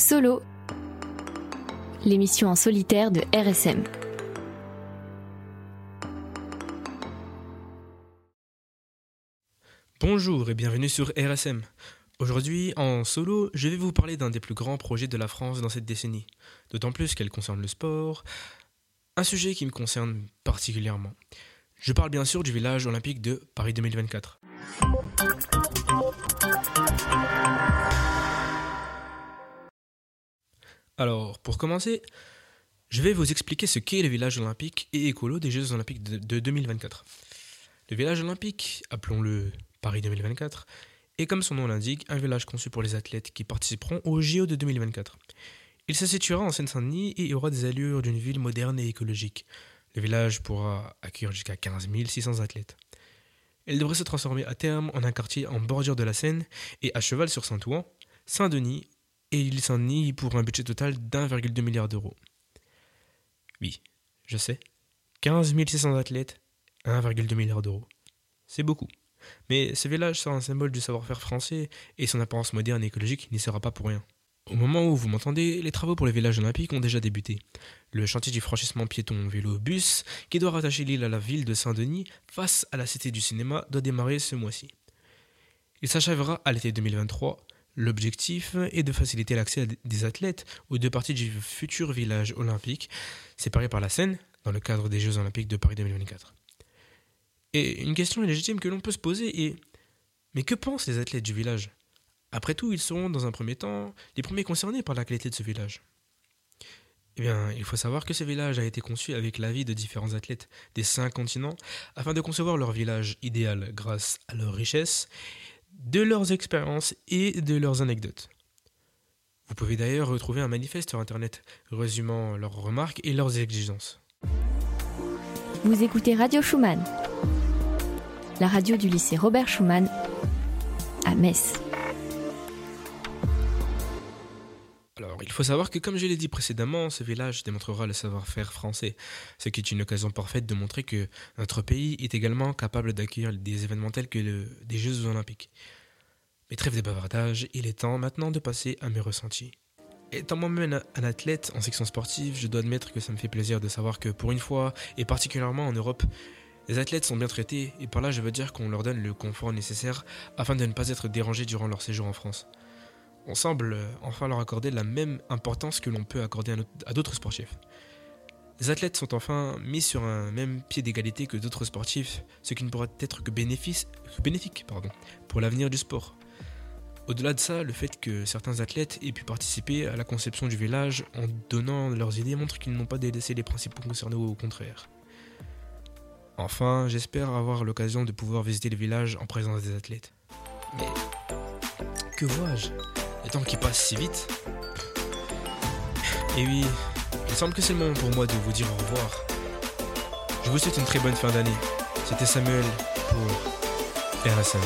Solo, l'émission en solitaire de RSM. Bonjour et bienvenue sur RSM. Aujourd'hui, en solo, je vais vous parler d'un des plus grands projets de la France dans cette décennie, d'autant plus qu'elle concerne le sport, un sujet qui me concerne particulièrement. Je parle bien sûr du village olympique de Paris 2024. Alors, pour commencer, je vais vous expliquer ce qu'est le village olympique et écolo des Jeux olympiques de, 2024. Le village olympique, appelons-le Paris 2024, est comme son nom l'indique, un village conçu pour les athlètes qui participeront au JO de 2024. Il se situera en Seine-Saint-Denis et aura des allures d'une ville moderne et écologique. Le village pourra accueillir jusqu'à 15 600 athlètes. Il devrait se transformer à terme en un quartier en bordure de la Seine et à cheval sur Saint-Ouen, Saint-Denis et il s'en nie pour un budget total d'1,2 milliard d'euros. Oui, je sais. 15 600 athlètes, 1,2 milliard d'euros. C'est beaucoup. Mais ce village sera un symbole du savoir-faire français et son apparence moderne et écologique n'y sera pas pour rien. Au moment où vous m'entendez, les travaux pour le village olympique ont déjà débuté. Le chantier du franchissement piéton vélo-bus, qui doit rattacher l'île à la ville de Saint-Denis face à la Cité du cinéma, doit démarrer ce mois-ci. Il s'achèvera à l'été 2023 L'objectif est de faciliter l'accès des athlètes aux deux parties du futur village olympique, séparé par la Seine, dans le cadre des Jeux olympiques de Paris 2024. Et une question légitime que l'on peut se poser est Mais que pensent les athlètes du village? Après tout, ils seront, dans un premier temps, les premiers concernés par la qualité de ce village. Eh bien, il faut savoir que ce village a été conçu avec l'avis de différents athlètes des cinq continents afin de concevoir leur village idéal grâce à leur richesse de leurs expériences et de leurs anecdotes. Vous pouvez d'ailleurs retrouver un manifeste sur Internet résumant leurs remarques et leurs exigences. Vous écoutez Radio Schumann, la radio du lycée Robert Schumann à Metz. Il faut savoir que, comme je l'ai dit précédemment, ce village démontrera le savoir-faire français, ce qui est une occasion parfaite de montrer que notre pays est également capable d'accueillir des événements tels que des Jeux olympiques. Mais trêve de bavardage, il est temps maintenant de passer à mes ressentis. Étant moi-même un athlète en section sportive, je dois admettre que ça me fait plaisir de savoir que pour une fois, et particulièrement en Europe, les athlètes sont bien traités, et par là je veux dire qu'on leur donne le confort nécessaire afin de ne pas être dérangés durant leur séjour en France on semble enfin leur accorder la même importance que l'on peut accorder à d'autres sportifs. Les athlètes sont enfin mis sur un même pied d'égalité que d'autres sportifs, ce qui ne pourra être que, bénéfique pardon, pour l'avenir du sport. Au-delà de ça, le fait que certains athlètes aient pu participer à la conception du village en donnant leurs idées montre qu'ils n'ont pas délaissé les principes concernés au contraire. Enfin, j'espère avoir l'occasion de pouvoir visiter le village en présence des athlètes. Mais que vois-je? Qui passe si vite. Et oui, il semble que c'est le moment pour moi de vous dire au revoir. Je vous souhaite une très bonne fin d'année. C'était Samuel pour RSM.